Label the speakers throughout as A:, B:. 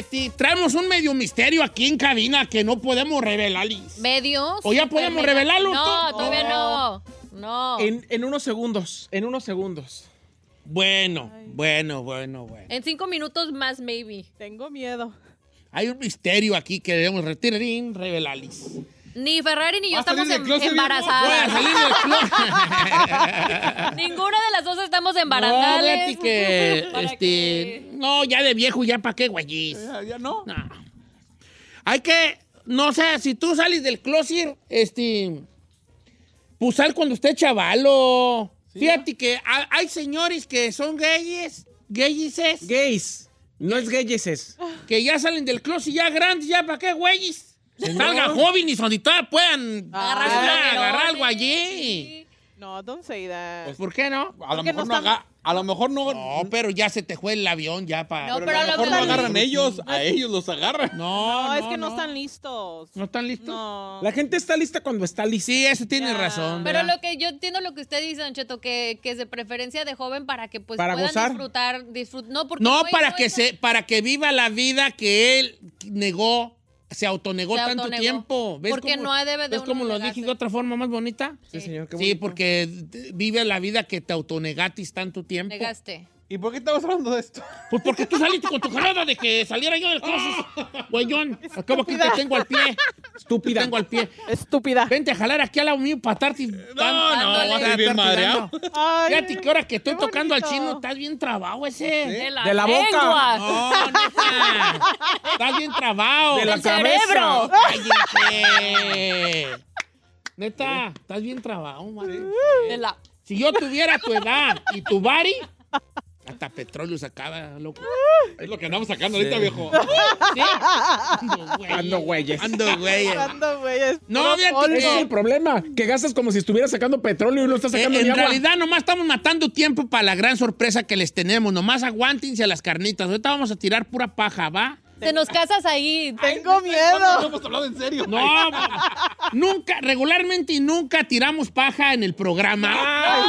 A: Este, traemos un medio misterio aquí en cabina que no podemos revelar.
B: ¿Medios?
A: ¿O ya podemos revelarlo?
B: No, todavía no. No.
C: En, en unos segundos, en unos segundos.
A: Bueno, bueno, bueno, bueno.
B: En cinco minutos más, maybe.
D: Tengo miedo.
A: Hay un misterio aquí que debemos retirar, revelarles.
B: Ni Ferrari ni yo
A: ¿Vas a
B: estamos
A: del
B: em- embarazadas. Ninguna de las dos estamos embarazadas.
A: Betty, que,
B: ¿Para
A: este,
B: qué?
A: no, ya de viejo, ya para qué, güeyes.
C: Ya, no.
A: No. Hay que, no sé, si tú sales del closet, este, pues sal cuando esté chavalo. Fíjate que ha- hay señores que son gayes, gayeses,
C: Gays. No es gayeses.
A: que ya salen del closet ya grandes, ya para qué, güeyes. Salgan jóvenes donde todavía puedan
B: Agarrar
A: ah, algo allí.
D: No, don't say that.
A: Pues, ¿por qué no?
C: A lo mejor
D: no
C: A lo mejor no.
A: No, pero ya se te fue el avión ya para...
B: No,
C: pero
B: pero
C: a lo mejor no agarran ellos. A ellos los agarran.
A: No,
D: No, es que no,
A: no.
D: están listos.
A: ¿No están listos?
D: No.
C: La gente está lista cuando está lista.
A: Sí, eso tiene razón.
B: Pero lo que yo entiendo lo que usted dice, Don Cheto, que, que es de preferencia de joven para que pues
C: Para
B: puedan
C: gozar.
B: disfrutar, disfrut- no porque
A: No, para que se, para que viva la vida que él negó, se autonegó
B: Se
A: tanto
B: autonegó.
A: tiempo.
B: Porque no debe de
A: ¿Ves
B: uno
A: cómo lo dije de otra forma más bonita?
C: Sí, señor. qué
A: Sí, porque vive la vida que te autonegatis tanto tiempo.
B: Negaste.
C: ¿Y por qué estamos hablando de esto?
A: Pues porque tú saliste con tu jalada de que saliera yo del closet. Güeyón, acabo aquí te tengo al pie. Estúpida. Te tengo al pie.
D: Estúpida.
A: Vente a jalar aquí al lado mío para estarte. No,
B: no,
A: vas a
B: estoy
C: bien madreado.
A: Fíjate que ahora que estoy tocando al chino, estás bien trabado ese.
B: De la,
C: De la boca.
A: No, neta. Estás bien trabado.
C: De la
B: El
C: cabeza.
B: cerebro.
A: Cállate. Neta, estás bien trabado, madre.
B: De la...
A: Si yo tuviera tu edad y tu body, hasta petróleo sacaba, loco.
C: Es lo que andamos sacando ahorita, viejo.
A: ¿Sí? Ando, güey.
C: Ando güeyes.
A: Ando, güey.
D: Ando, güey, es
A: No, fíjate
C: Ese es el problema. Que gastas como si estuvieras sacando petróleo y no estás
A: Eh,
C: sacando
A: en
C: ni agua.
A: realidad, nomás estamos matando tiempo para la gran sorpresa que les tenemos. Nomás aguántense a las carnitas. Ahorita vamos a tirar pura paja, ¿va?
B: Te nos casas ahí.
D: Tengo
C: No
D: miedo.
C: hemos hablado en serio.
A: No, nunca, regularmente y nunca tiramos paja en el programa.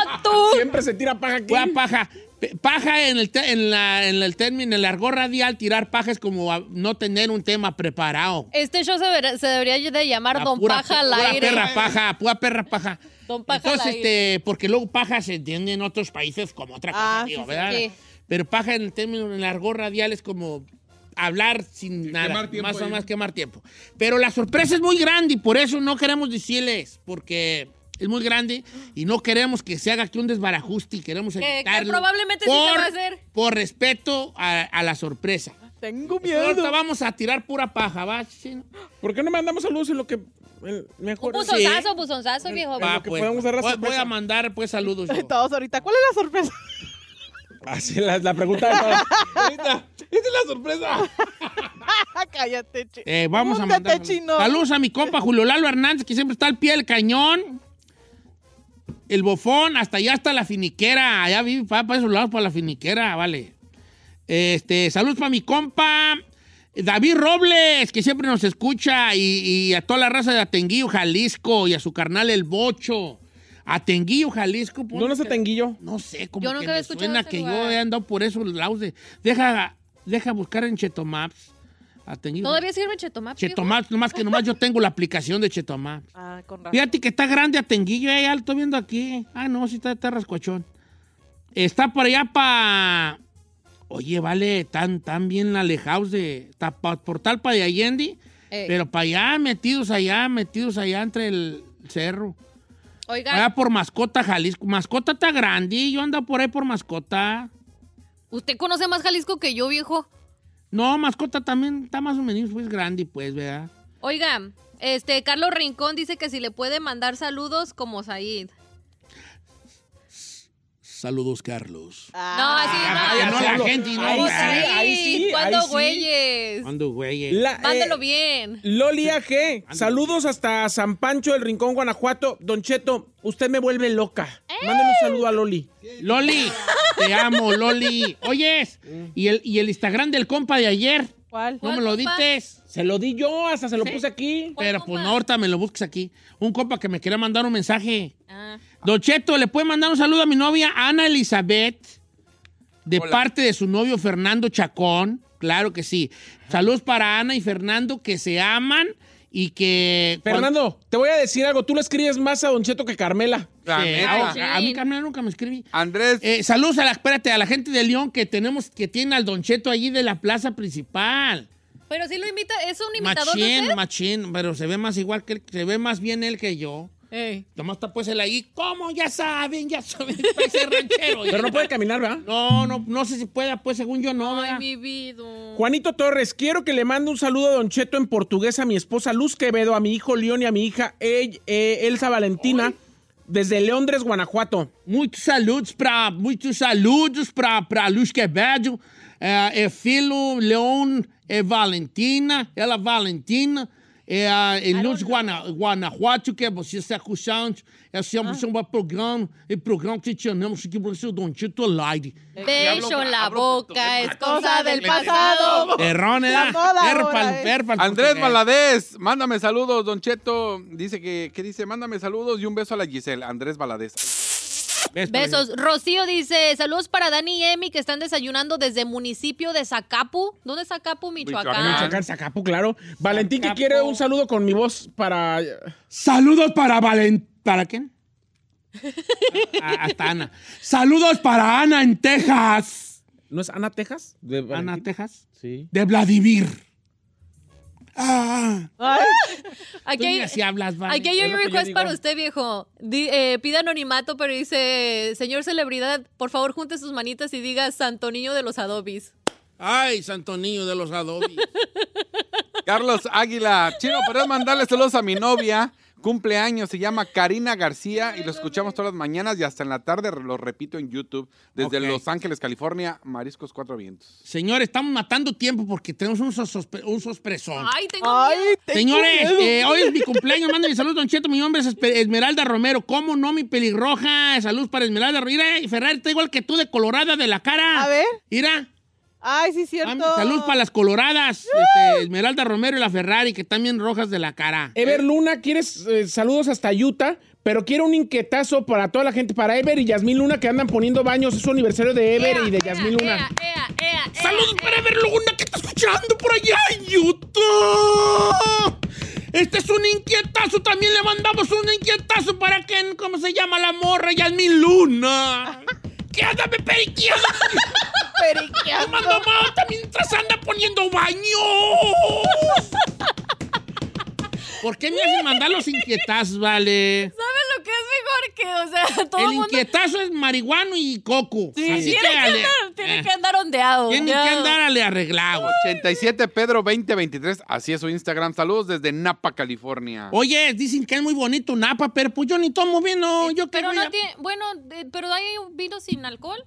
B: No, tú.
C: Siempre se tira paja aquí.
A: Pura paja. Paja en el, te- en, la- en el término, en el argot radial, tirar paja es como no tener un tema preparado.
B: Este show se, ver- se debería de llamar
A: La
B: Don
A: pura
B: Paja al
A: pura
B: aire.
A: perra paja, pura perra paja.
B: Don Paja al
A: Entonces,
B: aire.
A: este, porque luego paja se entiende en otros países como otra cosa,
D: Ah, sí, sí,
A: ¿verdad?
B: sí.
A: Pero paja en el término, en el argot radial es como hablar sin nada,
C: quemar tiempo
A: más o más quemar tiempo. Pero la sorpresa es muy grande y por eso no queremos decirles, porque es muy grande y no queremos que se haga aquí un desbarajuste y queremos
B: que
A: evitarlo.
B: probablemente sí se
A: por,
B: va a hacer.
A: Por respeto a, a la sorpresa.
D: Tengo
A: Ahorita
D: miedo.
A: vamos a tirar pura paja, ¿va? chino?
C: ¿Por qué no mandamos saludos en lo que el
B: Un
C: mejor es?
B: buzonzazo, buzonzazo, viejo.
A: Va,
C: lo que
A: pues.
C: podemos dar la
A: voy, voy a mandar pues saludos. yo.
D: Todos ahorita. ¿Cuál es la sorpresa?
C: Así la, la pregunta de todos. Ahorita, Esa es la sorpresa.
D: Cállate, che.
A: Eh, vamos a mandar.
D: chino.
A: Saludos a mi compa Julio Lalo Hernández, que siempre está al pie del cañón. El bofón, hasta allá está la finiquera. Allá vive para, para esos lados, para la finiquera, vale. Este, saludos para mi compa David Robles, que siempre nos escucha, y, y a toda la raza de Atenguillo, Jalisco, y a su carnal El Bocho. Atenguillo, Jalisco.
C: ¿Dónde está
A: ponte-
C: Tenguillo?
A: No sé, como
B: Yo
A: que
B: nunca
A: me
B: había escuchado
A: suena que
B: lugar.
A: yo he andado por esos lados de... Deja, deja buscar en Chetomaps. Atenguillo.
B: ¿Todavía sirve Chetomap? viejo?
A: Chetomaps, nomás que nomás yo tengo la aplicación de Chetomaps.
D: Ah, con razón.
A: Fíjate que está grande Atenguillo, eh, ya lo estoy viendo aquí. Ah, no, sí está, está rascuachón. Está por allá para... Oye, vale, tan, tan bien alejados de... Está pa- por Talpa de Allende,
B: Ey.
A: pero para allá, metidos allá, metidos allá entre el cerro.
B: Oiga,
A: Allá por Mascota, Jalisco. Mascota está grande, yo ando por ahí por Mascota.
B: ¿usted conoce más Jalisco que yo, viejo?
A: No, Mascota también está más o menos pues grande, pues, ¿verdad?
B: Oiga, este, Carlos Rincón dice que si le puede mandar saludos como Said.
A: Saludos, Carlos.
B: No, así
A: Ah,
B: no.
A: no, la gente, no,
C: Ahí ahí sí,
B: ¿Cuándo, güeyes?
A: Ando, güey.
C: La-
B: Mándalo
C: eh,
B: bien.
C: Loli AG, saludos hasta San Pancho, el Rincón, Guanajuato. Don Cheto, usted me vuelve loca. Mándale un saludo a Loli.
A: Loli, te amo, Loli. Oyes, ¿y el, y el Instagram del compa de ayer?
D: ¿Cuál?
A: ¿No
B: ¿Cuál
A: me lo dices?
C: Se lo di yo, hasta se lo puse aquí.
B: ¿Cuál
A: Pero
B: compa?
A: pues no, ahorita me lo busques aquí. Un compa que me quería mandar un mensaje.
B: Ah.
A: Don Cheto, ¿le puede mandar un saludo a mi novia Ana Elizabeth? De
E: Hola.
A: parte de su novio Fernando Chacón. Claro que sí. Saludos para Ana y Fernando que se aman y que...
C: Fernando, te voy a decir algo. Tú le escribes más a Don Cheto que Carmela.
E: La
A: Sí, a, a mí Carmela nunca me escribí.
E: Andrés,
A: Eh, saludos a la, espérate, a la gente de León que tenemos, que tiene al Don Cheto allí de la plaza principal.
B: Pero sí lo imita, es un imitador de
A: Machín, machín, pero se ve más igual que él, se ve más bien él que yo.
B: Ey.
A: Nomás está pues él ahí, ¿cómo? Ya saben, ya saben, ranchero.
C: Pero no puede caminar, ¿verdad?
A: No, no, no sé si pueda, pues según yo no.
B: Ay, mi vida.
C: Juanito Torres, quiero que le mande un saludo a Don Cheto en portugués a mi esposa Luz Quevedo, a mi hijo León y a mi hija El- eh, Elsa Valentina, desde Leondres, Guanajuato.
A: Muitos saludos para muitos saludos para para Luz Quevedo, é, é filho Leon é Valentina, ela Valentina, é a em Luz Guana, Guanajuato que você está escutando, é sempre um bom programa, e programa que aqui para o Don Tito
B: en la
E: hablo
B: boca, es
D: Cosa
B: cosa
D: del pasado.
B: pasado.
A: Errón, ¿eh?
E: Andrés. Valadez, mándame saludos, Don Cheto. Dice que, ¿qué dice? Mándame saludos y un beso a la Giselle. Andrés Valadez.
B: Besos. Rocío dice, saludos para Dani y Emi que están desayunando desde municipio de Zacapu. ¿Dónde es Zacapu, Michoacán?
E: Michoacán.
C: Michoacán, Zacapu, claro. Valentín que quiere un saludo con mi voz para...
A: Saludos para Valen... ¿Para quién? Ah, hasta Ana. Saludos para Ana en Texas.
C: ¿No es Ana Texas? De
A: Ana,
C: Valentín.
A: Texas.
C: Sí.
A: De Vladimir. Ah.
D: Ay,
B: Aquí hay,
A: así hablas, vale.
B: aquí hay un request para usted, viejo. Di- eh, pide anonimato, pero dice, señor celebridad, por favor junte sus manitas y diga Santo Niño de los Adobis.
A: Ay, santo niño de los adobis.
E: Carlos Águila. Chino, ¿podrías mandarle saludos a mi novia? Cumpleaños, se llama Karina García y lo escuchamos todas las mañanas y hasta en la tarde lo repito en YouTube desde. Los Ángeles, California, Mariscos Cuatro Vientos.
A: Señores, estamos matando tiempo porque tenemos un, sospe- un sospresón.
B: Ay, tengo
D: ay, tengo
A: Señores, eh, hoy es mi cumpleaños. Mándenme saludos, Don Cheto. Mi nombre es Esmeralda Romero. ¿Cómo no, mi pelirroja? Saludos para Esmeralda Romero. Mira, Ferrari está igual que tú de colorada de la cara.
D: A ver.
A: Mira.
D: Ay, sí, cierto.
A: Saludos para las coloradas. Este, Esmeralda Romero y la Ferrari, que están bien rojas de la cara.
C: Ever Luna, quieres eh, saludos hasta Utah, pero quiero un inquietazo para toda la gente, para Ever y Yasmín Luna que andan poniendo baños. Es su aniversario de Ever
B: Ea,
C: y de
B: ea,
C: Yasmín Luna.
B: ea, ea, ea, ea,
A: Saludos
B: ea.
A: para Ever Luna, que está escuchando por allá en Utah. Este es un inquietazo. También le mandamos un inquietazo para que, ¿cómo se llama la morra? Yasmín Luna. Que anda me periqueando.
D: Periqueando.
A: Tomando mota mientras anda poniendo baños. ¿Por qué me hacen mandar los inquietazos, vale?
B: ¿Sabes lo que es mejor que, o sea, todo
A: El
B: el mundo
A: inquietazo es marihuano y coco.
B: Sí,
A: Así
B: tiene,
A: que,
B: que
A: ale-
B: andar, tiene
A: eh,
B: que andar ondeado.
A: tienen que
B: ondeado.
A: andarle arreglado.
E: 87 Pedro 2023, así es su Instagram. Saludos desde Napa, California.
A: Oye, dicen que es muy bonito Napa, pero pues yo ni tomo vino. Yo
B: Pero no
A: a-
B: tiene, bueno, de- pero hay un vino sin alcohol.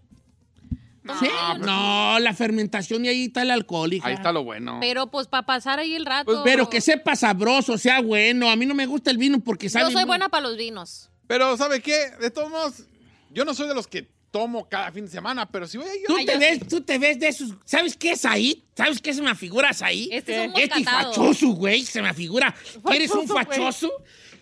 A: ¿Sí?
E: Ah, pero-
A: No, la fermentación y ahí está el alcohol, hija.
E: Ahí está lo bueno.
B: Pero pues para pasar ahí el rato.
E: Pues,
A: Pero que sepa sabroso, sea bueno. A mí no me gusta el vino porque sabe
B: Yo soy
A: muy-
B: buena para los vinos.
E: Pero, ¿sabe qué? De todos modos, yo no soy de los que tomo cada fin de semana, pero si voy a ir...
A: Tú
B: Ay,
A: te,
B: yo
A: ves, tú te ves de esos. ¿Sabes qué es ahí? ¿Sabes qué se me figura ahí?
B: Este es un
A: Este
B: moscatado.
A: fachoso, güey, se me figura. ¿Quieres un
D: Fachoso.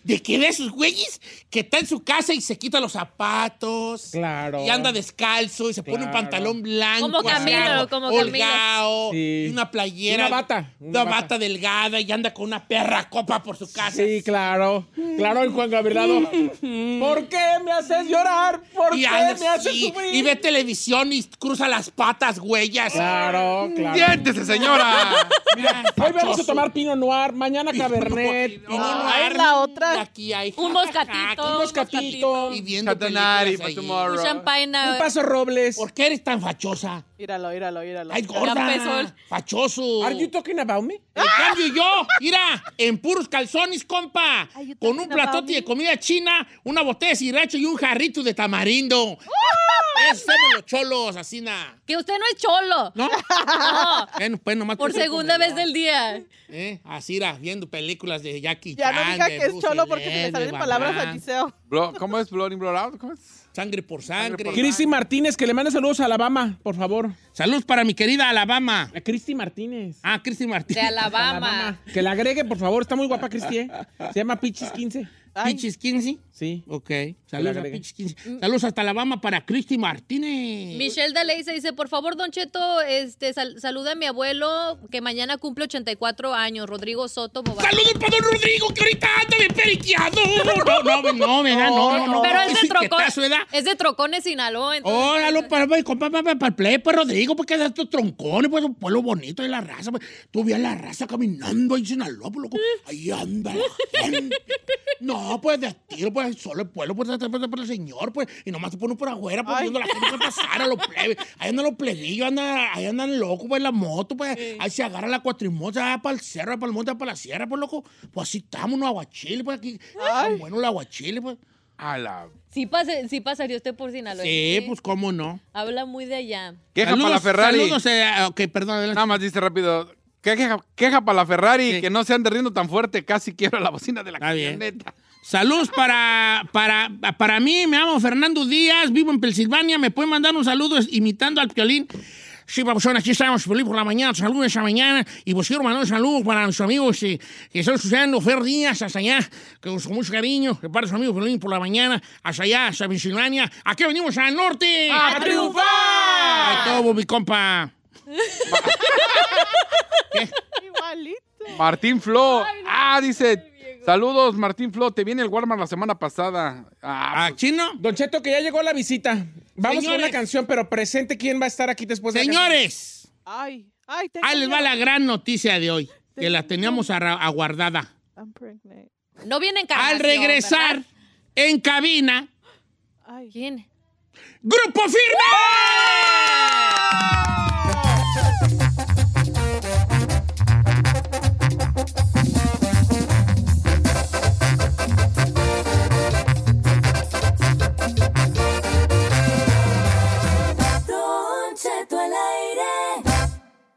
A: De que de esos güeyes que está en su casa y se quita los zapatos.
C: Claro.
A: Y anda descalzo y se pone un pantalón blanco.
B: Como Camilo, como
A: holgado,
C: Sí.
A: y una playera.
C: Una bata,
A: Una,
C: una
A: bata.
C: bata.
A: delgada y anda con una perra copa por su casa.
C: Sí, claro. Claro, el Juan Gabrielado. ¿Por qué me haces llorar? ¿Por
A: Y
C: qué
A: anda
C: me haces sufrir?
A: y ve televisión y cruza las patas, huellas.
C: Claro, claro.
E: ¡Siéntese, señora!
A: Mira,
C: Hoy vamos a tomar Pinot Noir, mañana Cabernet.
A: Y no,
D: Ay,
A: no,
D: la otra.
A: Aquí hay
B: Un moscatito.
C: Un moscatito.
A: Y viendo
E: Catanari
A: películas
E: for
A: ahí.
E: tomorrow.
B: Un champagne.
C: Un paso Robles.
A: ¿Por qué eres tan fachosa?
D: Míralo, míralo, míralo.
A: Ay, gorda. Fachoso.
C: Are you talking about me?
A: En cambio yo, mira, en puros calzones, compa, con un platote de comida china, una botella de sriracha y un jarrito de tamarindo. Somos los cholos, así na.
B: Que usted no es cholo.
A: ¿No?
B: No.
A: Bueno, pues nomás
B: Por segunda vez del día.
A: ¿Eh? Así era, viendo películas de Jackie
D: Ya
A: Chan.
D: no diga que es cholo porque se le salen palabras a.
E: Blo- ¿Cómo es? ¿Blood in, blood out? ¿Cómo es?
A: Sangre por sangre.
E: por
C: Cristi Martínez, que le mande saludos a Alabama, por favor.
A: Saludos para mi querida Alabama.
C: A Cristi Martínez.
A: Ah, Cristi
B: De
A: Martínez.
B: Alabama.
C: Que la agregue, por favor. Está muy guapa, Cristi, ¿eh? Se llama Pichis 15.
D: Ay.
A: Pichis 15.
C: Sí.
A: Ok. Saludos a. Pichis 15. Saludos hasta Alabama para Cristi Martínez.
B: Michelle Daley se dice, por favor, Don Cheto, este, sal- saluda a mi abuelo que mañana cumple 84 años, Rodrigo Soto Bobar.
A: Saludos para don Rodrigo, que ahorita anda de periqueado. No, no, no, ¿verdad? No, no, no.
B: Pero es de
A: ¿verdad?
B: Es de Trocones, Sinaloa. entonces-
A: Óralo, para, para, para, para, para el play, pues, Rodrigo, porque es estos troncones, pues, un pueblo bonito de la raza, pues. Tú ves a la raza caminando ahí en Sinaloa, pues, loco. Ahí anda la gente. No, pues, de tiro, pues, solo el pueblo, pues, está por el señor, pues. Y nomás se pone por afuera, pues,
D: Ay.
A: viendo a la gente que pasar, a los plebes. Ahí andan los plebillos, anda, ahí andan locos, pues, en la moto, pues. Ahí se agarra la cuatrimosa, va para el cerro, va para el monte, va para la sierra, pues, loco. Pues, así estamos, unos aguachiles, pues, aquí. Son buenos los aguachiles, pues.
E: A la...
B: Sí, pase- sí pasaría usted por Sinaloa.
A: Sí, pues, cómo no.
B: Habla muy de allá.
E: Queja
A: Saludos,
E: para la Ferrari.
A: Saludos, eh, ok, perdón, adelante.
E: Nada más dice rápido. Queja, queja para la Ferrari,
A: Sí.
E: que no se ande riendo tan fuerte, casi quiebra la bocina de la camioneta.
A: Saludos para, para, para mí, me llamo Fernando Díaz, vivo en Pensilvania, me pueden mandar un saludo imitando al piolín. Sí, papuchón, aquí estamos, feliz por la mañana, saludos esta mañana, y pues quiero mandar un saludo para nuestros amigos eh, que están estudiando Fer Díaz hasta allá, que con mucho cariño, de parte de su amigo Piolín por la mañana, hasta allá, hasta Pensilvania. Aquí venimos al norte.
C: ¡A triunfar!
A: ¡A todo, mi compa!
D: Igualito.
E: Martín Flo. ah, dice. Saludos, Martín Flo. Te viene el Walmart la semana pasada. Ah,
A: ¿A chino?
C: Don Cheto, que ya llegó la visita. Vamos con una canción, pero presente quién va a estar aquí después de la?
A: Señores,
D: Ay, ay, tengo
A: ahí les va la gran noticia de hoy, que la teníamos aguardada.
D: I'm pregnant.
B: No viene en
A: Al regresar en cabina,
D: Ay.
B: ¿Quién?
A: ¡Grupo Firme!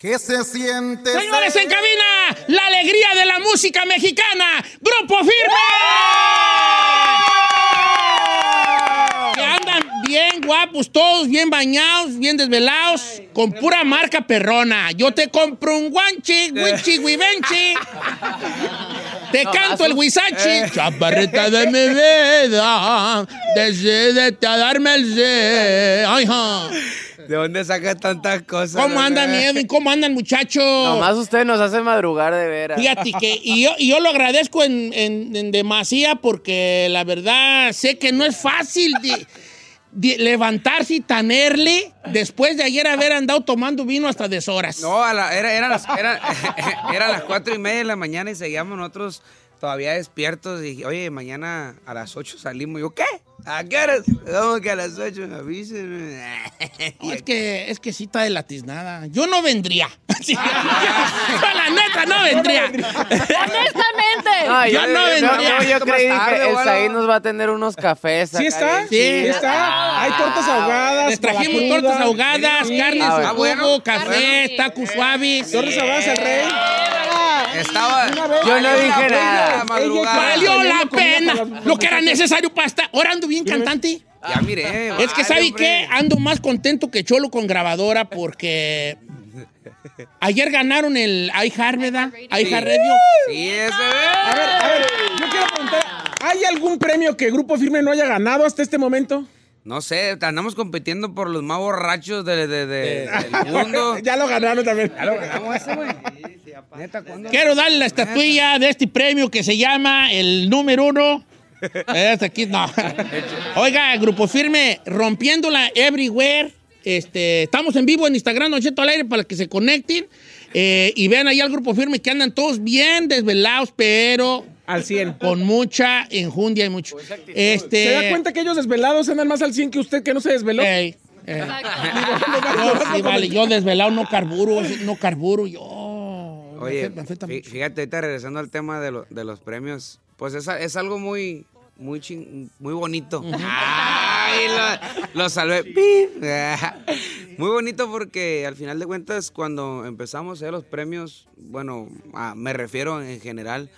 F: ¿Qué se siente?
A: Señores en cabina, la alegría de la música mexicana, Grupo Firme. Que andan bien guapos todos, bien bañados, bien desvelados, con pura marca perrona. Yo te compro un guanchi, guichi, guivenchi. Te canto el huizachi. Chaparrita de mi vida, decídete a darme el sí. Ay, ja.
G: ¿De dónde sacas tantas cosas?
A: ¿Cómo andan? Edwin? ¿Cómo andan, muchachos?
H: Nomás usted nos hace madrugar de veras.
A: Fíjate que, y yo, y yo lo agradezco en, en, en demasía porque la verdad sé que no es fácil de, de levantarse y tenerle después de ayer haber andado tomando vino hasta deshoras.
G: No, a la- era, era las, era, eran las cuatro y media de la mañana y seguíamos nosotros todavía despiertos. Y dije, oye, mañana a las ocho salimos. Y yo, ¿qué? ¿A qué horas? Vamos que a las ocho me avisen.
A: No, es que, es que sí está de la tiznada. Yo no vendría. Sí. Yo, la neta no vendría.
B: Honestamente.
H: No,
A: Yo no vendría.
H: yo, yo creí
G: tarde,
H: que el
G: bueno.
H: Nos va a tener unos cafés.
C: ¿Sí está?
A: Sí.
C: Sí está. Hay tortas ahogadas.
A: Les trajimos tortas ahogadas,
C: Sí.
A: carnes
H: Ah,
A: en
G: bueno.
A: café,
B: Bueno.
A: tacos suaves.
C: Tortas ahogadas al rey.
G: Estaba.
H: Yo no dije nada.
A: Valió la pena lo que era necesario para estar. Ahora ando bien cantante.
G: Ya miré.
A: Es que, ¿sabe qué? Ando más contento que Cholo con grabadora porque ayer ganaron el iHeart, ¿verdad? iHeart Radio.
G: Sí, ese.
C: A ver, a ver, yo quiero preguntar, ¿hay algún premio que Grupo Firme no haya ganado hasta este momento?
G: No sé, andamos compitiendo por los más borrachos de, de- de- del mundo.
C: ya lo ganaron también.
G: Ya lo ganamos ese, güey. Neta, ¿cuándo?
A: Quiero darle la estatuilla de este premio que se llama el número uno. Este aquí, no. Oiga, Grupo Firme, rompiéndola everywhere. Este, estamos en vivo en Instagram, Don Cheto al aire, para que se conecten. eh, y vean ahí al Grupo Firme que andan todos bien desvelados, pero
C: Al 100.
A: con mucha enjundia y mucho. Este,
C: ¿Se da cuenta que ellos desvelados andan más al 100 que usted que no se desveló?
A: Ey, ey. Yo, sí, vale, yo desvelado no carburo, no carburo, yo.
G: Oye, fíjate, ahorita regresando al tema de, lo- de los premios, pues es, es algo muy, muy, chin- muy bonito. Ay, lo, lo salvé. Pip. Muy bonito porque al final de cuentas, cuando empezamos a hacer los premios, bueno, ah, me refiero en general,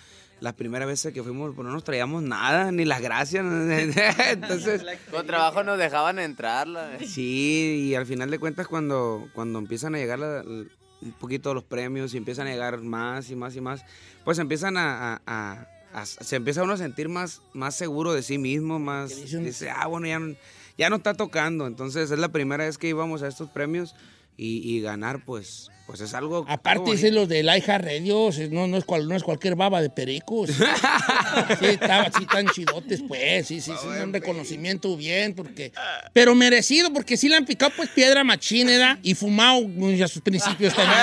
G: las primeras veces que fuimos, pues no nos traíamos nada, ni las gracias. Entonces,
H: Con trabajo nos dejaban entrarla.
G: Sí, y al final de cuentas cuando, cuando empiezan a llegar la- un poquito los premios y empiezan a llegar más y más y más, pues empiezan a, a- a- a- se empieza uno a sentir más, más seguro de sí mismo, más dice, ah, bueno, ya, no- ya no está tocando. Entonces es la primera vez que íbamos a estos premios y, y ganar, pues, pues es algo.
A: Aparte,
G: bonito.
A: dicen los de iHeart Radio, no, no, es cual- no es cualquier baba de pericos. Sí, estaba, sí, tan chidotes, pues. Sí, sí, sí, un reconocimiento bien, porque. Pero merecido, porque sí le han picado, pues, piedra machínera y fumado muy a sus principios también.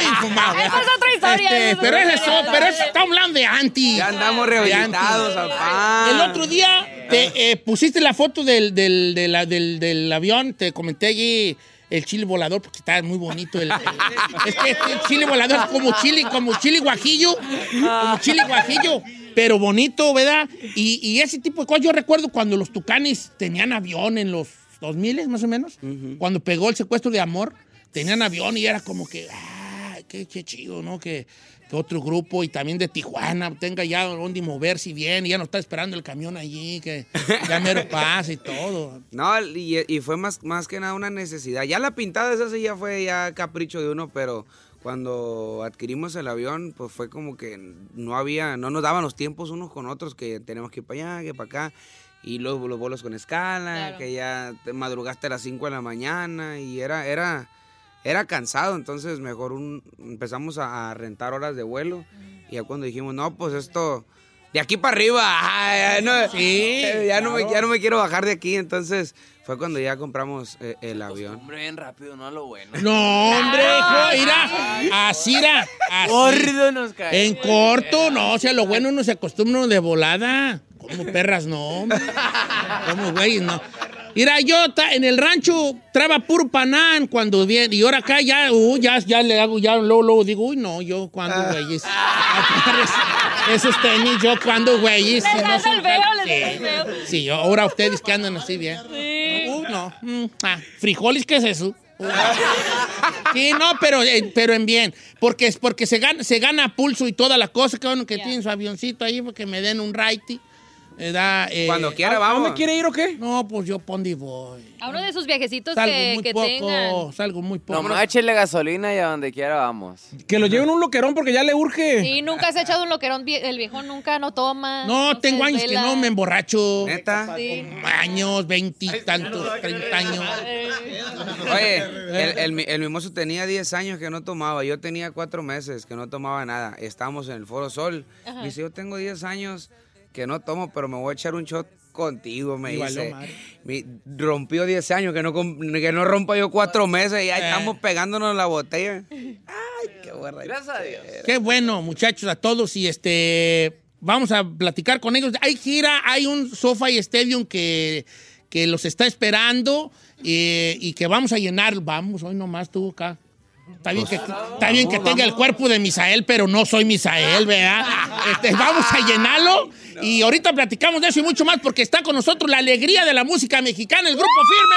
A: y fumado.
B: Esa es otra historia,
A: Este,
B: es
A: pero
B: otra
A: eso, pero eso estamos hablando de anti.
G: Ya andamos rehabilitados, papá.
A: El otro día te eh, pusiste la foto del, del, del, del avión, te comenté allí el chile volador, porque está muy bonito. El, el- es que este chile volador es como chile, como chile guajillo, como chile guajillo, pero bonito, ¿verdad? Y, y ese tipo de cosas, yo recuerdo cuando los tucanes tenían avión en los 2000 más o menos, cuando pegó el secuestro de amor, tenían avión y era como que, qué, qué chido, ¿no? Que, que otro grupo y también de Tijuana tenga ya donde moverse bien y ya no está esperando el camión allí, que ya mero pasa y todo.
G: No, y, y fue más, más que nada una necesidad. Ya la pintada esa sí ya fue ya capricho de uno, pero cuando adquirimos el avión, pues fue como que no había, no nos daban los tiempos unos con otros, que tenemos que ir para allá, que para acá. Y luego los vuelos con escala,
B: Claro.
G: que ya te madrugaste a las 5 de la mañana y era, era, era cansado. Entonces mejor un, empezamos a, a rentar horas de vuelo. Y ya cuando dijimos, no, pues esto, de aquí para arriba, ya, no,
A: Sí,
G: ya, no me, ya no me quiero bajar de aquí. Entonces fue cuando ya compramos eh, el avión.
H: Hombre, bien rápido, no a lo bueno.
A: No, hombre, hijo, mira, así era, así.
H: Gordo nos cae.
A: En corto, no, o sea, lo bueno no se acostumbra de volada. Como perras, no, hombre. Como güeyes, no. Mira, yo ta- en el rancho traba puro panán cuando viene. Y ahora acá ya, uh, ya, ya le hago, ya luego, luego digo, uy, no, yo cuando güeyes. Esos tenis, yo cuando güeyes.
B: Les
A: si no son
B: el
A: tal-
B: les el
A: Sí.
B: feo.
A: Sí, yo- ahora ustedes que andan así bien.
B: Sí.
A: Uh, no. mm, ah, frijoles, ¿qué es eso? Uh, Sí, no, pero, eh, pero en bien. Porque, es porque se, gana, se gana pulso y toda la cosa. Que bueno que tienen su avioncito ahí porque me den un righty. Eh, da, eh,
G: Cuando quiera,
A: ¿a-
G: vamos.
A: ¿a dónde
C: quiere ir o qué?
A: No, pues yo pondi voy.
B: A uno de sus viajecitos
A: Salgo
B: que,
A: muy
B: que
A: poco,
B: tengan.
A: salgo muy poco.
H: Nomás échele gasolina y a donde quiera vamos.
C: Que lo lleven un loquerón porque ya le urge.
B: Sí, nunca se ha echado un loquerón. El viejo nunca no toma.
A: No, tengo años que no me emborracho.
G: ¿Neta?
B: Sí.
A: Años, veintitantos, treinta años.
G: Oye, el, el, el mimoso tenía 10 años que no tomaba. Yo tenía 4 meses que no tomaba nada. Estábamos en el Foro Sol.
B: Ajá.
G: Dice, yo tengo 10 años que no tomo, pero me voy a echar un shot contigo, me
A: Y valió
G: dice. rompió 10 años, que no, que no rompa yo 4 meses y ahí
A: Eh.
G: estamos pegándonos la botella. Ay, qué guarda.
H: Gracias a Dios.
A: Qué bueno, muchachos, a todos. Y este, vamos a platicar con ellos. Hay gira, hay un SoFi Stadium que, que los está esperando eh, y que vamos a llenar. Vamos, hoy nomás tú acá. Está bien que, está bien que tenga el cuerpo de Misael, pero no soy Misael, ¿verdad? Este, vamos a llenarlo y ahorita platicamos de eso y mucho más porque está con nosotros la alegría de la música mexicana, el Grupo Firme.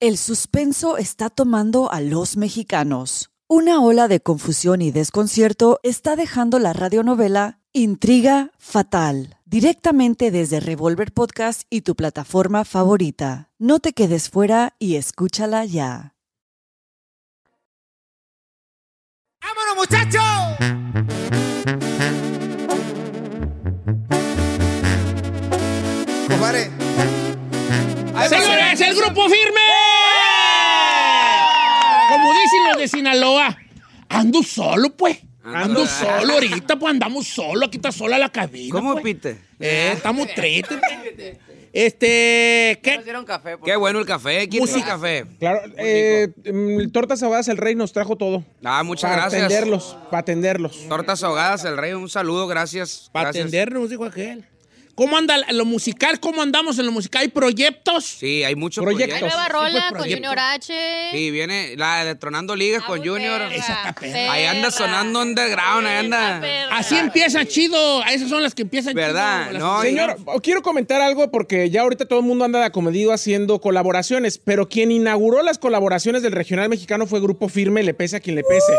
I: El suspenso está tomando a los mexicanos. Una ola de confusión y desconcierto está dejando la radionovela Intriga Fatal, directamente desde Revolver Podcast y tu plataforma favorita. No te quedes fuera y escúchala ya.
J: ¡Vámonos, muchachos!
A: Señores, el Grupo Firme. Los de Sinaloa, ando solo, pues. Ando solo ahorita, pues andamos solo. Aquí está sola la cabina.
G: ¿Cómo
A: pues.
G: pite?
A: Eh, estamos tristes. Este, ¿qué?
H: Nos dieron café.
G: Qué bueno el café. ¿Quién es el café?
C: Claro, eh, mm, Tortas Ahogadas, el rey nos trajo todo.
G: Ah, muchas
C: para
G: gracias.
C: atenderlos, para atenderlos.
G: Tortas ahogadas, el rey, un saludo, gracias.
A: Para
G: gracias.
A: atendernos, dijo aquel. ¿Cómo anda lo musical? ¿Cómo andamos en lo musical? ¿Hay proyectos?
G: Sí, hay muchos
B: Hay
G: proyectos.
B: nueva rola
A: pues,
B: con
A: proyecto.
B: Junior H.
G: Sí, viene la de Tronando Ligas con Junior.
B: perra.
G: Ahí anda sonando underground, ahí anda.
A: Así empieza chido. Esas son las que empiezan
G: ¿Verdad?
A: chido.
G: No,
C: Señor, quiero comentar algo porque ya ahorita todo el mundo anda de acomedido haciendo colaboraciones, pero quien inauguró las colaboraciones del regional mexicano fue Grupo Firme, le pese a quien le pese.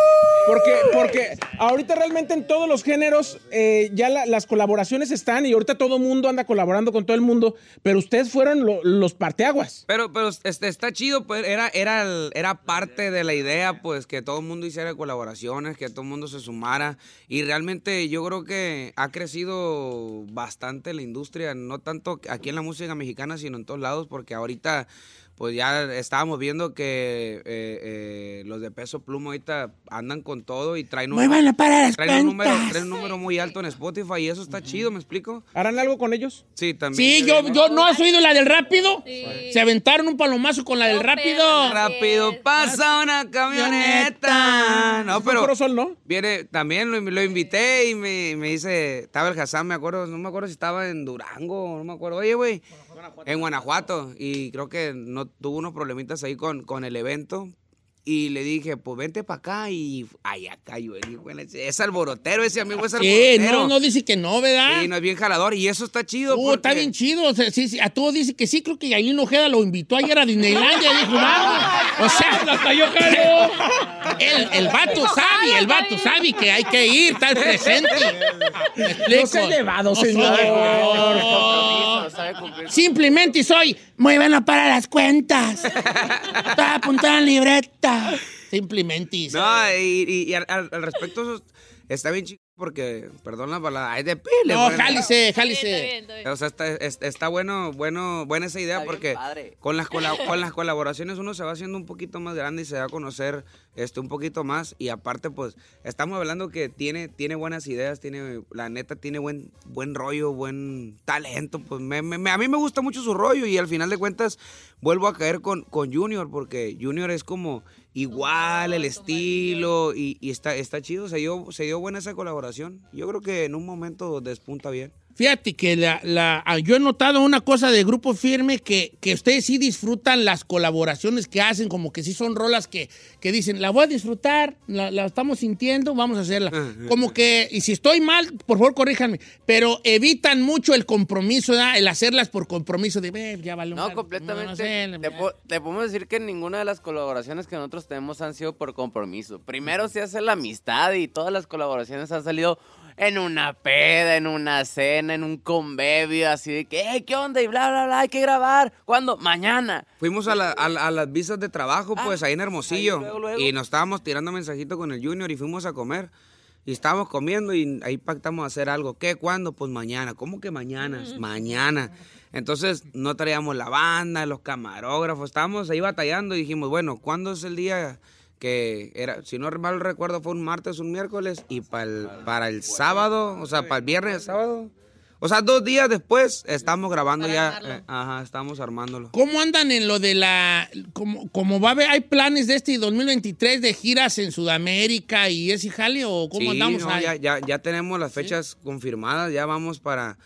C: Porque, porque ahorita realmente en todos los géneros eh, ya la- las colaboraciones están y ahorita todo el mundo anda colaborando con todo el mundo, pero ustedes fueron lo- los parteaguas.
G: Pero, pero este, está chido, pues era, era, era parte de la idea, pues que todo el mundo hiciera colaboraciones, que todo el mundo se sumara. Y realmente yo creo que ha crecido bastante la industria, no tanto aquí en la música mexicana, sino en todos lados, porque ahorita pues ya estábamos viendo que eh, eh, los de peso pluma ahorita andan con todo y traen un,
A: para las
G: traen un número, traen un número muy alto en Spotify y eso está chido, ¿me explico?
C: ¿Harán algo con ellos?
G: Sí, también.
A: Sí, yo, yo no has oído la del rápido. Se aventaron un palomazo con la del rápido.
G: Rápido pasa una camioneta. No, pero.
C: ¿no?
G: Viene, también lo, lo invité y me, me dice, estaba el Hassan, me acuerdo, no me acuerdo si estaba en Durango, no me acuerdo. Oye, güey, en Guanajuato. Y creo que no tuvo unos problemitas ahí con, con el evento. Y le dije, pues vente para acá y allá cayó el hijo. ese- Es alborotero ese amigo, es alborotero.
A: no, no dice que no, ¿verdad?
G: Sí, no es bien jalador y eso está chido.
A: Uh, está bien chido. O sea, sí, sí, a todos dice que sí. Creo que Yailin Ojeda lo invitó ayer a Disneylandia. dijo, vamos. O sea, hasta yo El, el vato sabe, el vato sabe que hay que ir, estar presente.
C: No elevado,
A: soy
C: señor.
A: Simplemente soy, muévanlo para las cuentas. Está apuntada en libreta. Simplemente.
G: No, y, y- y al, respecto, está bien chico porque, perdón la palabra, hay de pile.
A: No,
G: bueno.
A: jálice, jálice.
G: O sea, está, es- está bueno, bueno, buena esa idea porque con las, con las colaboraciones uno se va haciendo un poquito más grande y se va a conocer este, un poquito más. Y aparte, pues, estamos hablando que tiene, tiene buenas ideas, tiene, la neta, tiene buen, buen rollo, buen talento. Pues me- me- a mí me gusta mucho su rollo y al final de cuentas vuelvo a caer con, con Junior porque Junior es como igual el estilo y, y está, está chido. Se dio, se dio buena esa colaboración. Yo creo que en un momento despunta bien.
A: Fíjate que la, la- ah, yo he notado una cosa de Grupo Firme que, que ustedes sí disfrutan las colaboraciones que hacen, como que sí son rolas que, que dicen, la voy a disfrutar, la, la estamos sintiendo, vamos a hacerla. Como que, y si estoy mal, por favor corríjanme, pero evitan mucho el compromiso, ¿verdad? el hacerlas por compromiso de, "Ve, ya vale.
H: No, completamente. te, po- te podemos decir que ninguna de las colaboraciones que nosotros tenemos han sido por compromiso. Primero se hace la amistad y todas las colaboraciones han salido en una peda, en una cena, en un convivio, así de que, "Hey, ¿qué onda? Y bla, bla, bla, hay que grabar. ¿Cuándo? Mañana.
G: Fuimos a, la- a la- a las visas de trabajo, pues, ahí en Hermosillo.
H: ahí luego, luego.
G: Y nos estábamos tirando mensajito con el Junior y fuimos a comer. Y estábamos comiendo y ahí pactamos hacer algo. ¿Qué? ¿Cuándo? Pues mañana. ¿Cómo que mañana? Mañana. Entonces no traíamos la banda, los camarógrafos. Estábamos ahí batallando y dijimos, bueno, ¿cuándo es el día que era? Si no mal recuerdo, fue un martes, un miércoles. Y para el, para el sábado, o sea, para el viernes, sábado. O sea, dos días después estamos grabando ya. eh, ajá, estamos armándolo.
A: ¿Cómo andan en lo de la... Como, como va a haber, hay planes de este 2023 de giras en Sudamérica y ese jale o cómo
G: Sí,
A: andamos
G: no,
A: ahí?
G: ya, ya, ya tenemos las fechas confirmadas, ya vamos para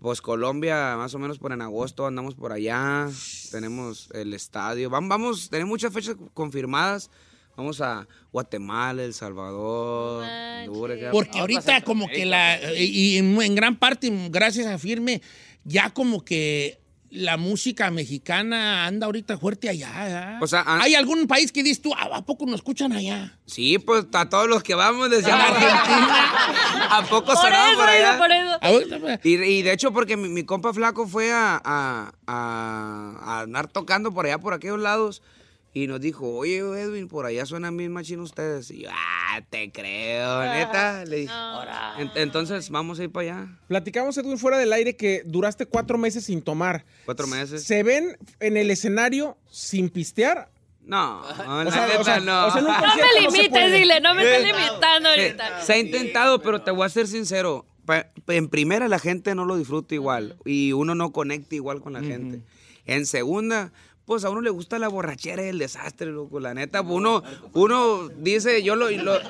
G: pues Colombia, más o menos por en agosto andamos por allá, tenemos el estadio, vamos, vamos tenemos muchas fechas confirmadas, vamos a Guatemala, El Salvador, Honduras,
A: Porque ahorita como que la... Y, y en, gran parte, gracias a Firme, ya como que la música mexicana anda ahorita fuerte allá. ¿eh?
G: O sea, ah-
A: ¿Hay algún país que dices tú, "Ah, ¿a poco nos escuchan allá?
G: Sí, pues a todos los que vamos decíamos ¿A poco
B: Por
G: sonaba
B: eso,
G: por allá?
B: por eso.
G: Y, y de hecho, porque mi, mi compa flaco fue a, a- a- a andar tocando por allá, por aquellos lados, y nos dijo, oye, Edwin, por allá suenan bien machín ustedes. Y yo, ah, te creo, neta. Le dije, "En- entonces, vamos a ir para allá.
C: Platicamos, Edwin, fuera del aire que duraste cuatro meses sin tomar.
G: Cuatro meses.
C: ¿Se ven en el escenario sin pistear?
G: No, no, la
C: O sea,
G: neta,
C: o sea,
G: no.
C: o sea, en un
B: No
C: concierto
B: me limites, dile, no me estés limitando ahorita.
G: Se ha intentado, pero te voy a ser sincero. En primera, la gente no lo disfruta igual y uno no conecta igual con la gente. En segunda, pues a uno le gusta la borrachera y el desastre, loco. La neta, pues, uno, uno dice, yo lo. lo-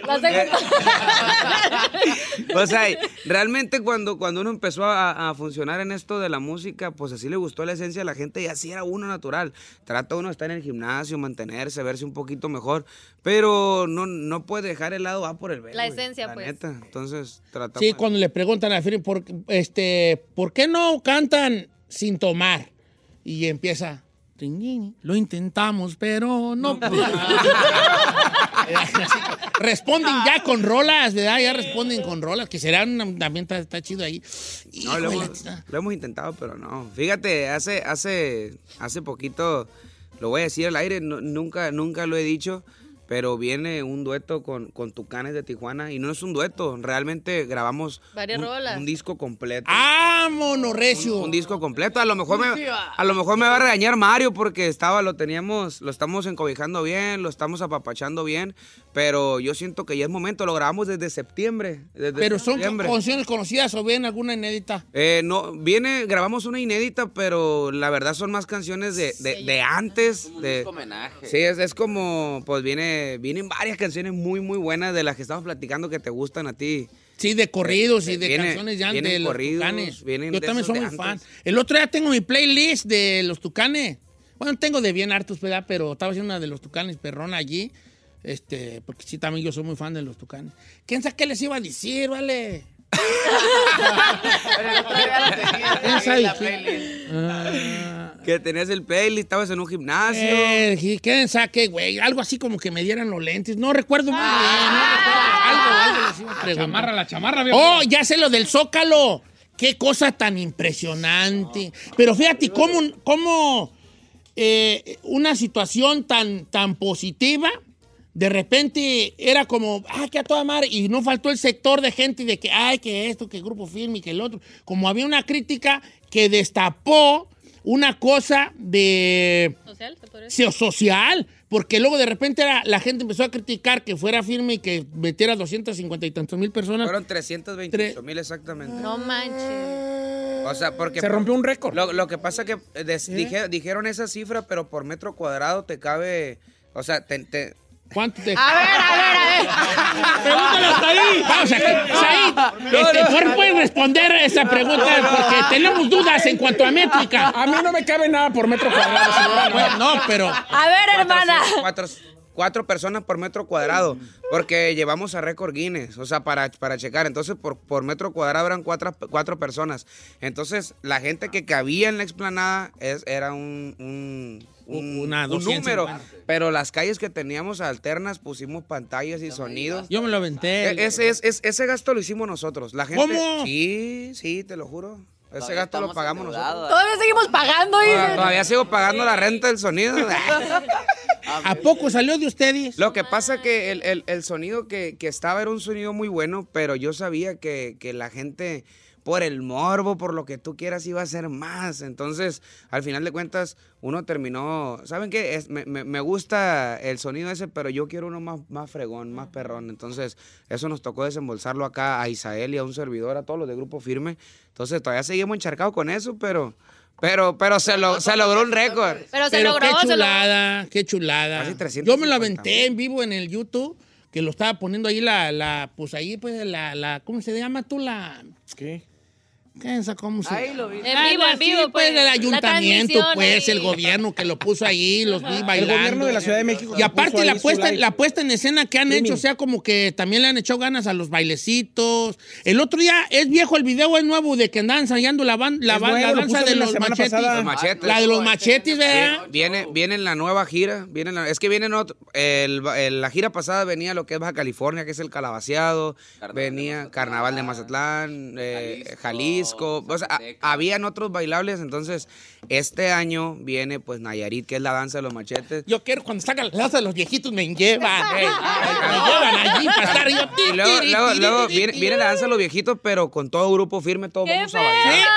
G: o sea, realmente cuando, cuando uno empezó a, a funcionar en esto de la música, pues así le gustó la esencia a la gente y así era uno natural. Trata uno de estar en el gimnasio, mantenerse, verse un poquito mejor, pero no, no puede dejar el lado A por el B.
B: La
G: güey,
B: esencia,
G: la
B: pues.
G: neta. Entonces, tratamos.
A: Sí, cuando le preguntan a Firme, ¿por, este, ¿por qué no cantan sin tomar? Y empieza, lo intentamos, pero no. responden ya con rolas, ¿verdad? Ya responden con rolas, que serán, también está, está chido ahí.
G: No, lo, hemos, lo hemos intentado, pero no. Fíjate, hace, hace, hace poquito, lo voy a decir al aire, no- nunca, nunca lo he dicho, pero viene un dueto con, con Tucanes de Tijuana y no es un dueto, realmente grabamos
B: Varias
G: un,
B: rolas.
G: un disco completo.
A: ¡Vámonos, recio!
G: Un, un disco completo. A lo mejor me, a lo mejor me va a regañar Mario porque estaba, lo teníamos, lo estamos encobijando bien, lo estamos apapachando bien, pero yo siento que ya es momento. Lo grabamos desde septiembre. Desde
A: Pero son canciones conocidas o bien alguna inédita.
G: Eh, no, viene, grabamos una inédita, pero la verdad son más canciones de, de, de antes. De,
H: homenaje.
G: sí, es, es como, pues viene, vienen varias canciones muy, muy buenas de las que estamos platicando que te gustan a ti.
A: Sí, de corridos y de
G: Viene-
A: canciones ya
G: vienen
A: de los
G: corridos,
A: tucanes.
G: vienen
A: Yo
G: de
A: también soy
G: de
A: muy fan. El otro día tengo mi playlist de los tucanes. Bueno, tengo de bien hartos, ¿verdad? Pero estaba haciendo una de los tucanes perrón allí. Este, porque sí, también yo soy muy fan de los tucanes. ¿Quién sabe qué les iba a decir, vale? ¿Quién sabe qué? Ah,
G: Que tenías el playlist, estabas en un gimnasio.
A: eh, ¿Quién sabe qué, güey? Algo así como que me dieran los lentes. No recuerdo muy bien. no recuerdo. Algo, algo les iba a preguntar.
K: Chamarra, la chamarra, viejo.
A: Oh, ya sé lo del Zócalo. Qué cosa tan impresionante. Pero fíjate cómo, cómo eh, una situación tan, tan positiva, de repente era como, ah, que a toda madre, y no faltó el sector de gente de que, ay, que esto, que grupo firme y que el otro. Como había una crítica que destapó una cosa de
B: ¿Social? ¿Se
A: social, porque luego de repente la gente empezó a criticar que fuera firme y que metiera 250 y tantos mil personas.
G: Fueron 328 mil exactamente.
B: No manches.
G: O sea, porque...
C: Se rompió un récord.
G: Lo, lo que pasa que eh, dije- dijeron esa cifra, pero por metro cuadrado te cabe... O sea, te... te-
A: ¿Cuánto te...
B: A ver, a ver, a ver.
A: Pregúntale a Said. Vamos a Said, este, ¿por puedes responder esa pregunta? Porque tenemos dudas en cuanto a métrica.
C: A mí no me cabe nada por metro cuadrado, señora.
A: Bueno, no, pero...
B: A ver, hermana.
G: Cuatro, cuatro personas por metro cuadrado, porque llevamos a récord Guinness, o sea, para, para checar. Entonces, por, por metro cuadrado eran cuatro, cuatro personas. Entonces, la gente que cabía en la explanada es, era un, un, un-
A: Una
G: un
A: 250.
G: número. Pero las calles que teníamos alternas pusimos pantallas y sonidos.
A: Yo me lo aventé.
G: E- Ese, es- es- ese gasto lo hicimos nosotros. La gente,
A: ¿Cómo?
G: Sí, sí, te lo juro. Ese
H: Todavía
G: gasto lo pagamos nosotros.
B: Todavía seguimos pagando.
G: Todavía,
B: dicen.
G: todavía sigo pagando la renta del sonido.
A: ¿A poco salió de ustedes?
G: Lo que pasa que el, el- el sonido que, que estaba era un sonido muy bueno, pero yo sabía que, que la gente, por el morbo, por lo que tú quieras, iba a hacer más. Entonces, al final de cuentas, uno terminó, ¿saben qué? Es- me, me- me gusta el sonido ese, pero yo quiero uno más, más fregón, más perrón. Entonces, eso nos tocó desembolsarlo acá a Isael y a un servidor, a todos los de Grupo Firme. Entonces, todavía seguimos encharcados con eso, pero... Pero, pero se, lo, se logró un récord.
B: Pero se
A: Pero
B: logró,
A: qué chulada, qué chulada.
G: Casi 350
A: Yo me lo aventé en vivo en el YouTube, que lo estaba poniendo ahí la, la pues ahí pues la, la, ¿cómo se llama tú la?
C: ¿Qué?
A: ¿Qué es esa? ¿Cómo se
H: Ahí lo vi.
B: En vivo, en
A: sí,
B: vivo,
A: pues,
B: pues.
A: el ayuntamiento, pues,
B: ahí.
A: el gobierno que lo puso ahí, los vi
C: El
A: bailando.
C: gobierno de la Ciudad de México.
A: Y aparte la puesta,
C: live.
A: la puesta en escena que han hecho, o sea, como que también le han echado ganas a los bailecitos. El otro día es viejo el video, es nuevo de que andan ensayando la, ban- la, ban- la
C: nuevo,
A: danza de los machetes.
C: pasada.
G: Los machetes.
A: La de los machetes, ¿verdad?
G: Viene, viene en la nueva gira. Viene en la- es que viene en otro. el- el- la gira pasada venía lo que es Baja California, que es el calabaceado. venía Carnaval de Mazatlán, eh, Jalisco. O sea, a- habían otros bailables. Entonces, este año viene pues Nayarit, que es la danza de los machetes.
A: Yo quiero cuando sacan la danza de los viejitos me llevan. Me llevan allí para estar yo.
G: Y luego, luego, luego viene, viene la danza de los viejitos, pero con todo grupo firme, todos
B: ¡Qué
G: vamos a
A: Sí,
G: bailar.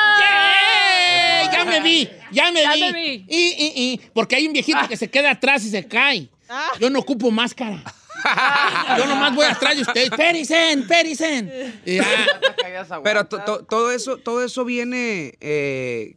A: Ya me vi, ya me
B: Ya
A: vi.
B: me vi.
A: Y, y, y, porque hay un viejito que se queda atrás y se cae.
D: Ah.
A: Yo no ocupo máscara. Yo nomás voy atrás de ustedes. Perisen, perisen. Y ya.
G: Pero to- to- todo eso, todo eso viene. eh,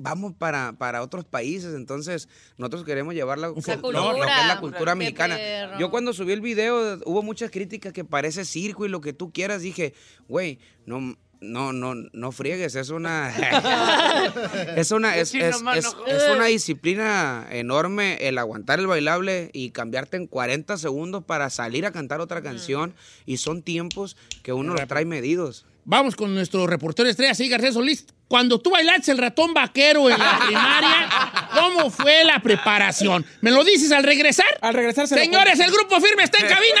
G: vamos para, para otros países, entonces nosotros queremos llevar la, lo- lo que es
B: cultura.
G: la cultura mexicana. Yo cuando subí el video hubo muchas críticas que parece circo y lo que tú quieras. Dije, güey, no, no, no, no friegues, es una, es una, es, es- es- una disciplina enorme el aguantar el bailable y cambiarte en 40 segundos para salir a cantar otra canción y son tiempos que uno los trae medidos.
A: Vamos con nuestro reportero estrella, sí, García Solís. Cuando tú bailaste el ratón vaquero en la primaria, ¿cómo fue la preparación? ¿Me lo dices al regresar?
C: Al regresar se lo
A: Señores, el grupo firme está en cabina.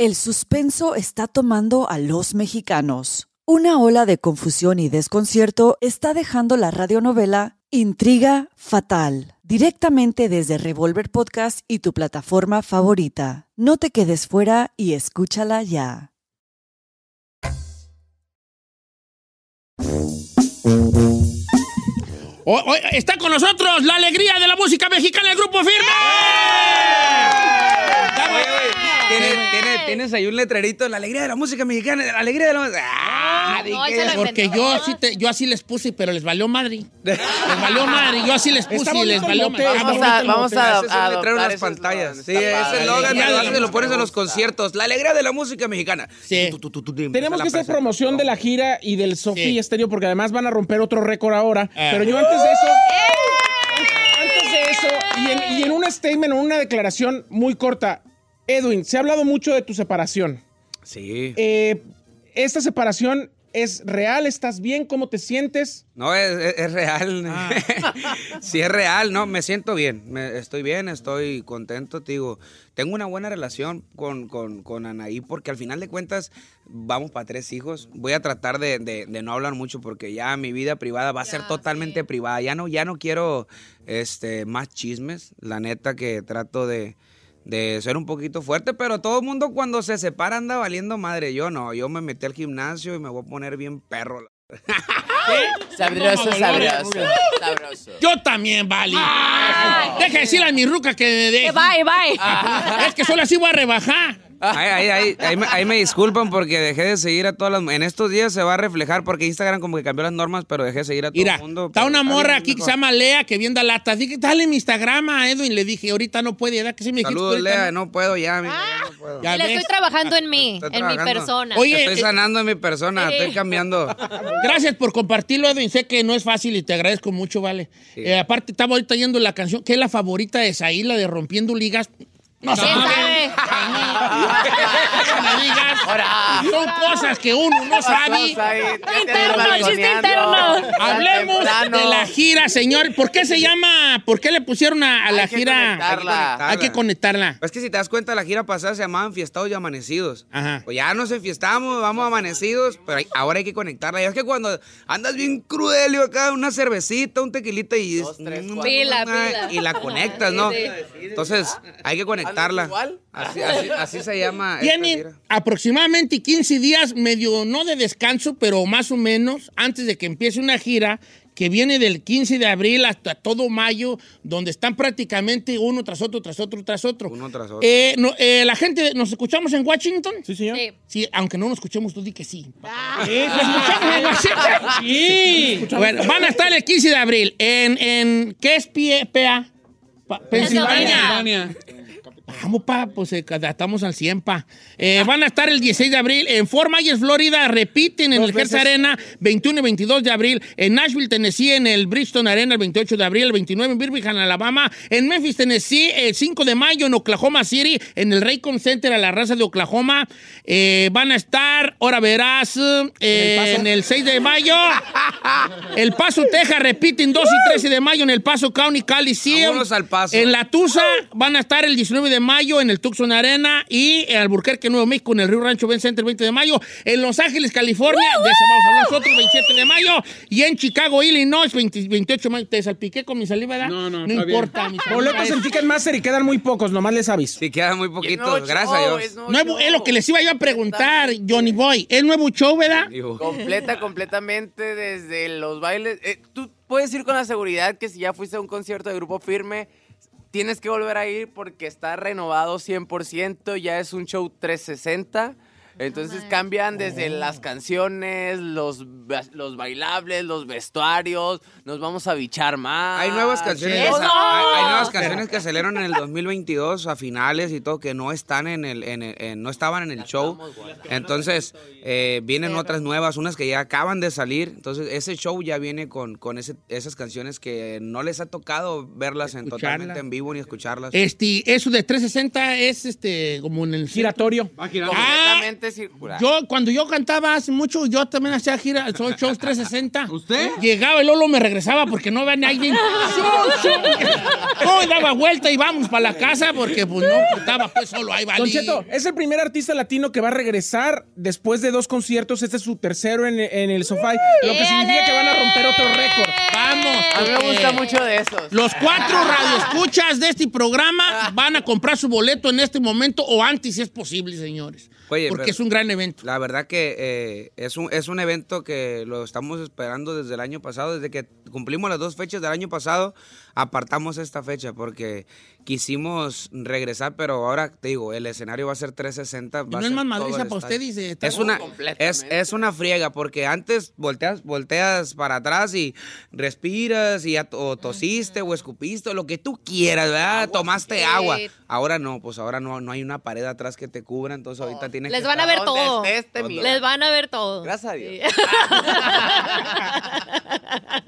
I: El suspenso está tomando a los mexicanos. Una ola de confusión y desconcierto está dejando la radionovela Intriga Fatal, directamente desde Revolver Podcast y tu plataforma favorita. No te quedes fuera y escúchala ya.
A: Está con nosotros la alegría de la música mexicana, el grupo firme.
G: Tiene, tiene, Tienes ahí un letrerito, la alegría de la música mexicana, la alegría de la música. Ah,
B: No, lo
A: Porque
B: inventó.
A: yo, sí te- yo así les puse, pero les valió madre. Les valió madre. Yo así les puse y les valió madre.
H: Vamos a, vamos a, a
G: en las
H: ese
G: pantallas. Sí, ese eslogan
A: Ya
G: lo pones en los conciertos. La alegría de la música mexicana.
A: Sí.
C: Tenemos que hacer promoción de la gira y del Sofía
A: Sí.
C: Estéreo porque además van a romper otro récord ahora.
A: Ah.
C: Pero yo antes de eso. Antes de eso, y en, y en un statement o una declaración muy corta, Edwin, se ha hablado mucho de tu separación.
G: Sí.
C: Eh, ¿Esta separación es real? ¿Estás bien? ¿Cómo te sientes?
G: No, es, es- es real.
C: Ah.
G: sí, es real, no, me siento bien. me- estoy bien, estoy contento, te digo. Tengo una buena relación con, con, con Anaí porque al final de cuentas vamos para tres hijos. Voy a tratar de, de- de no hablar mucho porque ya mi vida privada va a ser totalmente privada. Ya no, ya no quiero este, más chismes. La neta que trato de, de ser un poquito fuerte, pero todo el mundo cuando se separa anda valiendo madre. Yo no, yo me metí al gimnasio y me voy a poner bien perro.
H: Sabroso,
A: No,
H: sabroso.
A: no, no.
H: Sabroso.
A: Yo también, Vali. Deja de decirle a mi ruca que me deje.
B: Que bye, bye.
A: Es que solo así voy a rebajar.
G: Ahí, ahí, ahí, ahí me, ahí me disculpan porque dejé de seguir a todas las... En estos días se va a reflejar porque Instagram como que cambió las normas, pero dejé de seguir a todo
A: Mira,
G: el mundo.
A: está una morra aquí que
G: mejor.
A: se llama Lea que vienda latas. Dije, dale mi Instagram a Edwin. Le dije, ahorita no puede, ¿verdad? Que sí me dijiste.
G: Saludos,
A: ahorita
G: Lea, no puedo ya, amiga, ya no puedo.
A: Ya
B: Y le
A: ves.
B: estoy trabajando en mí,
G: Estoy
B: en mi persona.
A: Oye,
G: Estoy
A: eh,
G: sanando en mi persona, estoy cambiando.
A: Gracias por compartirlo, Edwin. Sé que no es fácil y te agradezco mucho, vale.
G: Sí.
A: Eh, aparte, estaba ahorita yendo la canción, que es la favorita de Saí, la de Rompiendo Ligas. No
B: ¿Quién
A: sabe. me digas.
H: Ahora.
A: Son cosas que uno no sabe.
B: Interno, chiste interno.
A: Hablemos de la gira, señor. ¿Por qué se llama? ¿Por qué le pusieron a, a la
H: Hay que
A: gira?
H: conectarla.
A: Hay que conectarla.
G: Es que si te das cuenta, la gira pasada se llamaban Fiestados y Amanecidos.
A: Ajá.
G: Pues ya nos enfiestamos, vamos amanecidos, pero hay- ahora hay que conectarla. Y es que cuando andas bien crudelio acá, una cervecita, un tequilita y...
H: Dos, tres, cuatro.
B: Pila, pila.
G: Y la conectas, ¿no?
B: Sí,
G: Entonces, hay que
H: igual?
G: Así, así- así se llama.
A: Tienen aproximadamente 15 días, medio no de descanso, pero más o menos, antes de que empiece una gira que viene del 15 de abril hasta todo mayo, donde están prácticamente uno tras otro, tras otro, tras otro.
G: Uno tras otro.
A: Eh, no, eh, la gente, ¿nos escuchamos en Washington?
C: Sí, señor.
B: Sí.
A: Sí, aunque no nos escuchemos, tú di que sí.
B: Ah.
A: Sí, ¿nos escuchamos en Washington? Sí. Bueno, van a estar el 15 de abril en, en ¿qué es PA? Pa- Pensilvania. Vamos, pa, pues eh, estamos al 100, pa. Eh, van a estar el 16 de abril en Fort Myers, Florida. Repiten en
C: Dos
A: el Hertz. Arena, 21 y 22 de abril. En Nashville, Tennessee, en el Bridgestone Arena, el 28 de abril. El 29 en Birmingham, Alabama. En Memphis, Tennessee, el 5 de mayo. En Oklahoma City, en el Raycon Center, a la raza de Oklahoma. Eh, van a estar, ahora verás, eh, en el 6 de mayo. El Paso, Texas, repiten 2 y 13 de mayo en el Paso County Coliseum.
G: Vámonos al Paso.
A: En la Tusa van a estar el 19 de mayo en el Tucson Arena y en Albuquerque, Nuevo México, en el Río Rancho Ben Center, el 20 de mayo. En Los Ángeles, California, de eso vamos a hablar nosotros, 27 de mayo. Y en Chicago, Illinois, 20 28 de mayo. ¿Te salpiqué con mi saliva, ¿verdad?
C: No, no,
A: No
C: bien.
A: importa. saliva
C: Boletos en Ticketmaster y quedan muy pocos, nomás les aviso.
G: Sí, queda muy poquito.
H: nuevo
G: Gracias a Dios.
H: es Nuevo,
A: es lo que les iba yo a preguntar, Johnny Boy. ¿Es nuevo show, verdad?
H: Completa, completamente desde los bailes. Eh, tú puedes ir con la seguridad que si ya fuiste a un concierto de grupo firme, tienes que volver a ir porque está renovado 100%, ya es un show 360. Entonces cambian desde las canciones, los, los bailables, los vestuarios, nos vamos a bichar más.
G: Hay nuevas canciones,
H: ¡Eso!
G: hay, hay nuevas canciones que salieron en el 2022 a finales y todo que no están en el, en el- en- no estaban en el show. Entonces eh, vienen otras nuevas, unas que ya acaban de salir. Entonces ese show ya viene con, con ese- esas canciones que no les ha tocado verlas en totalmente en vivo ni escucharlas.
A: Este, eso de 360 es este como en el
C: Giratorio.
A: Ah,
H: Circular.
A: Yo, cuando yo cantaba hace mucho, yo también hacía gira, show- shows 360. ¿Usted? Llegaba y Lolo me regresaba porque no venía alguien. No, y daba vuelta y vamos para la casa porque pues no, estaba pues solo ahí,
C: Don
A: valí.
C: Cheto, es el primer artista latino que va a regresar después de dos conciertos. Este es su tercero en, en el sofá, lo que significa que van a romper otro récord.
A: Vamos.
H: A mí me gusta mucho de esos.
A: Los cuatro radioescuchas de este programa van a comprar su boleto en este momento o antes si es posible, señores.
G: Oye,
A: porque es un gran evento.
G: La verdad que eh, es, un, es un evento que lo estamos esperando desde el año pasado, desde que cumplimos las dos fechas del año pasado. Apartamos esta fecha porque quisimos regresar, pero ahora te digo, el escenario va a ser 360.
A: ¿Y
G: va a
A: no es más madriza para usted, dice? está
G: Es una, es, es una friega porque antes volteas, volteas para atrás y respiras y ya o tosiste o escupiste o lo que tú quieras, ¿verdad? Tomaste
B: sí.
G: agua. Ahora no, pues ahora no, no hay una pared atrás que te cubra, entonces ahorita tienes
B: Les
G: que
B: van a ver todo.
G: estés, te miras.
B: Les van a ver todo.
H: Gracias a Dios.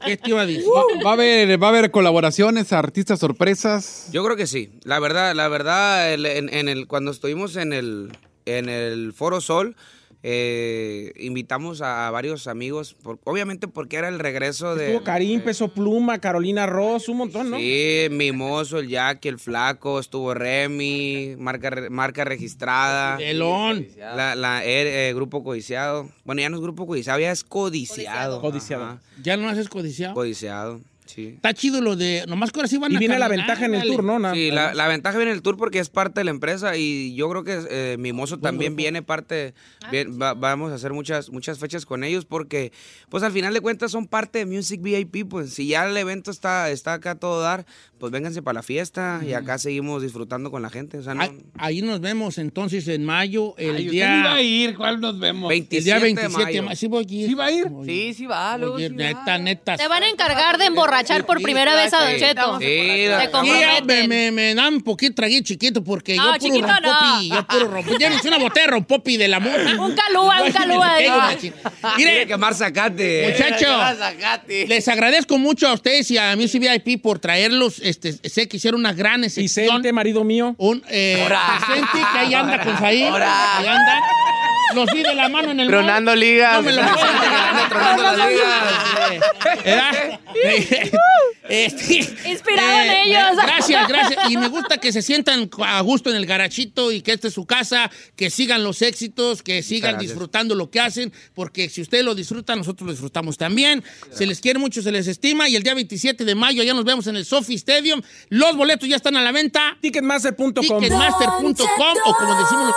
A: ¿Qué te iba a decir?
E: Va a haber, va a haber colaboraciones, artistas sorpresas.
G: Yo creo que sí. La verdad, la verdad, el- en, en el, cuando estuvimos en el, en el Foro Sol, eh, invitamos a, varios amigos, por- obviamente porque era el regreso de...
C: Estuvo Karim, Peso Pluma, Carolina Ross, un montón, ¿no?
G: Sí, Mimoso, el Jackie, el Flaco, estuvo Remy, marca, marca registrada.
A: Pelón.
G: La, la eh, eh, grupo codiciado. Bueno, ya no es grupo codiciado, ya es codiciado.
C: Codiciado.
A: ¿Ya no haces codiciado?
G: Codiciado, sí.
A: Está chido lo de... Nomás que ahora sí van
C: Y
A: a
C: viene la
A: caminar,
C: ventaja en el
A: dale.
C: tour, ¿no? Na-
G: Sí, la, la ventaja viene en el tour porque es parte de la empresa y yo creo que eh, Mimoso también viene parte, bien- va- vamos a hacer muchas, muchas fechas con ellos porque pues al final de cuentas son parte de Music VIP, pues si ya el evento está, está acá a todo dar, pues vénganse para la fiesta y acá seguimos disfrutando con la gente. O sea, no,
A: Ahí, ahí nos vemos entonces en mayo, el
E: Ay, usted
A: día...
E: iba a ir, ¿cuál nos vemos?
A: El día
G: 27 de
A: 27 de
G: mayo.
A: ¿Sí voy a ir?
E: ¿Sí va a ir?
H: Sí, sí va, luego
A: Oye,
H: sí va.
A: neta, neta.
B: Te van a encargar de emborrachar por primera vez a Don Cheto. Te
A: me,
B: comprometen.
A: me, me dan un poquito traguito chiquito porque
B: No,
A: yo puro
B: chiquito no.
A: rompopi, yo puro rompopi. Llévense una botella de rompopi de la mona.
B: Un calúa, un calúa.
A: Mire,
G: que quemar zacate.
A: muchachos, les agradezco mucho a ustedes y a Music VIP por traerlos. Este, sé que hicieron una gran excepción.
C: Vicente, marido mío.
A: Un eh, Vicente, que ahí anda con Saí.
H: Ora.
A: Ahí anda. Los vi de la mano en el.
H: Tronando ligas.
A: No me lo
G: Tronando las
A: ligas. ¿Verdad? Este,
B: Inspirado en ellos.
A: Gracias, gracias. Y me gusta que se sientan a gusto en el garachito y que esta es su casa, que sigan los éxitos, que sigan disfrutando lo que hacen, porque si ustedes lo disfrutan, nosotros lo disfrutamos también. Se les quiere mucho, se les estima. Y el día 27 de mayo ya nos vemos en el Sophie Stadium. Los boletos ya están a la venta.
C: Ticketmaster.com.
A: Ticketmaster.com o como decimos los